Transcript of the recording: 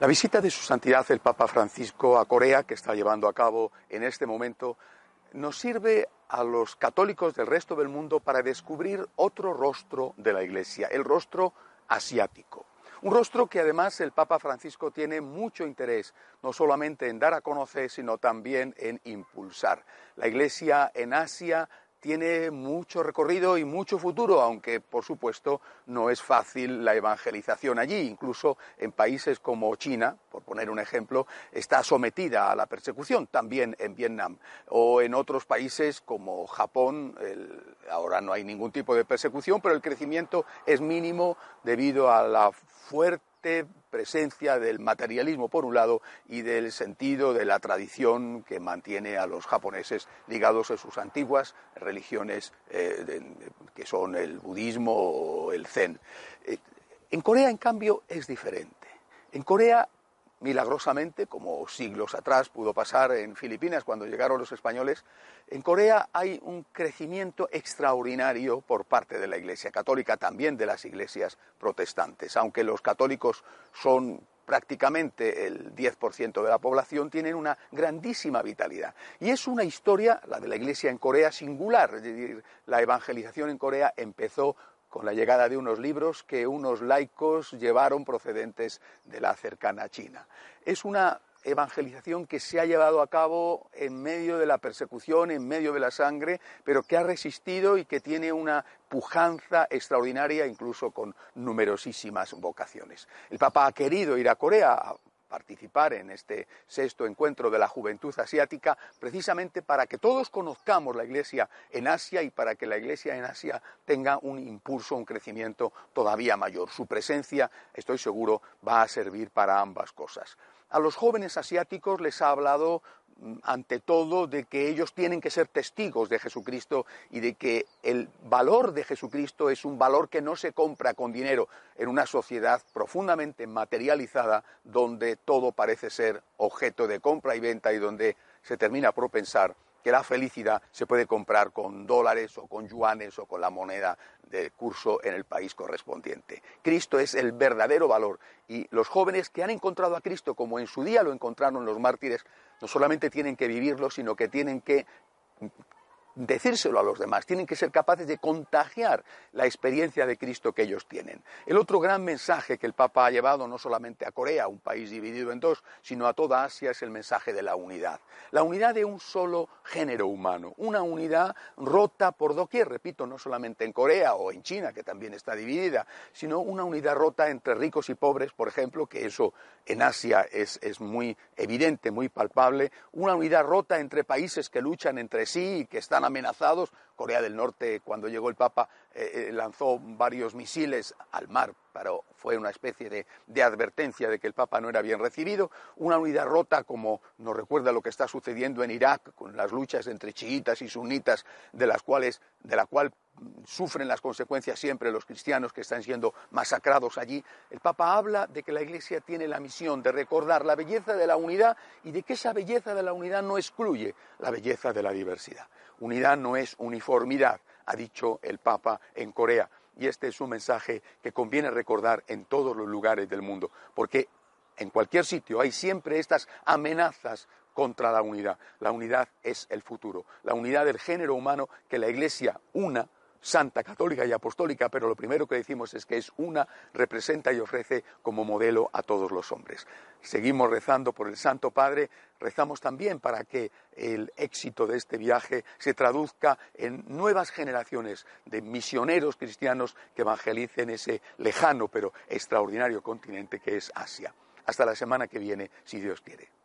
La visita de Su Santidad el Papa Francisco a Corea, que está llevando a cabo en este momento, nos sirve a los católicos del resto del mundo para descubrir otro rostro de la Iglesia, el rostro asiático. Un rostro que además el Papa Francisco tiene mucho interés, no solamente en dar a conocer, sino también en impulsar. La Iglesia en Asia tiene mucho recorrido y mucho futuro, aunque por supuesto no es fácil la evangelización allí. Incluso en países como China, por poner un ejemplo, está sometida a la persecución, también en Vietnam. O en otros países como Japón, ahora no hay ningún tipo de persecución, pero el crecimiento es mínimo debido a la fuerte presencia del materialismo por un lado y del sentido de la tradición que mantiene a los japoneses ligados a sus antiguas religiones eh, que son el budismo o el zen. Eh, en Corea, en cambio, es diferente. En Corea milagrosamente, como siglos atrás pudo pasar en Filipinas cuando llegaron los españoles, en Corea hay un crecimiento extraordinario por parte de la Iglesia Católica, también de las iglesias protestantes. Aunque los católicos son prácticamente el 10% de la población, tienen una grandísima vitalidad. Y es una historia, la de la Iglesia en Corea, singular. Es decir, la evangelización en Corea empezó con la llegada de unos libros que unos laicos llevaron procedentes de la cercana China. Es una evangelización que se ha llevado a cabo en medio de la persecución, en medio de la sangre, pero que ha resistido y que tiene una pujanza extraordinaria, incluso con numerosísimas vocaciones. El Papa ha querido ir a Corea, participar en este sexto encuentro de la juventud asiática, precisamente para que todos conozcamos la Iglesia en Asia y para que la Iglesia en Asia tenga un impulso, un crecimiento todavía mayor. Su presencia, estoy seguro, va a servir para ambas cosas. A los jóvenes asiáticos les ha hablado ante todo de que ellos tienen que ser testigos de Jesucristo y de que el valor de Jesucristo es un valor que no se compra con dinero en una sociedad profundamente materializada donde todo parece ser objeto de compra y venta y donde se termina por pensar que la felicidad se puede comprar con dólares o con yuanes o con la moneda de curso en el país correspondiente. Cristo es el verdadero valor y los jóvenes que han encontrado a Cristo como en su día lo encontraron los mártires, no solamente tienen que vivirlo, sino que tienen que decírselo a los demás, tienen que ser capaces de contagiar la experiencia de Cristo que ellos tienen. El otro gran mensaje que el Papa ha llevado no solamente a Corea, un país dividido en dos, sino a toda Asia es el mensaje de la unidad. La unidad de un solo género humano, una unidad rota por doquier, repito, no solamente en Corea o en China, que también está dividida, sino una unidad rota entre ricos y pobres, por ejemplo, que eso en Asia es, es muy evidente, muy palpable, una unidad rota entre países que luchan entre sí y que están amenazados. Corea del Norte, cuando llegó el Papa, eh, lanzó varios misiles al mar, pero fue una especie de, de, advertencia de que el Papa no era bien recibido. Una unidad rota, como nos recuerda lo que está sucediendo en Irak, con las luchas entre chiitas y sunitas, de las cuales, de la cual sufren las consecuencias siempre los cristianos que están siendo masacrados allí. El Papa habla de que la Iglesia tiene la misión de recordar la belleza de la unidad y de que esa belleza de la unidad no excluye la belleza de la diversidad. Unidad no es uniformidad, ha dicho el Papa en Corea. Y este es un mensaje que conviene recordar en todos los lugares del mundo, porque en cualquier sitio hay siempre estas amenazas contra la unidad. La unidad es el futuro, la unidad del género humano que la Iglesia una santa, católica y apostólica, pero lo primero que decimos es que es una, representa y ofrece como modelo a todos los hombres. Seguimos rezando por el Santo Padre, rezamos también para que el éxito de este viaje se traduzca en nuevas generaciones de misioneros cristianos que evangelicen ese lejano pero extraordinario continente que es Asia. Hasta la semana que viene, si Dios quiere.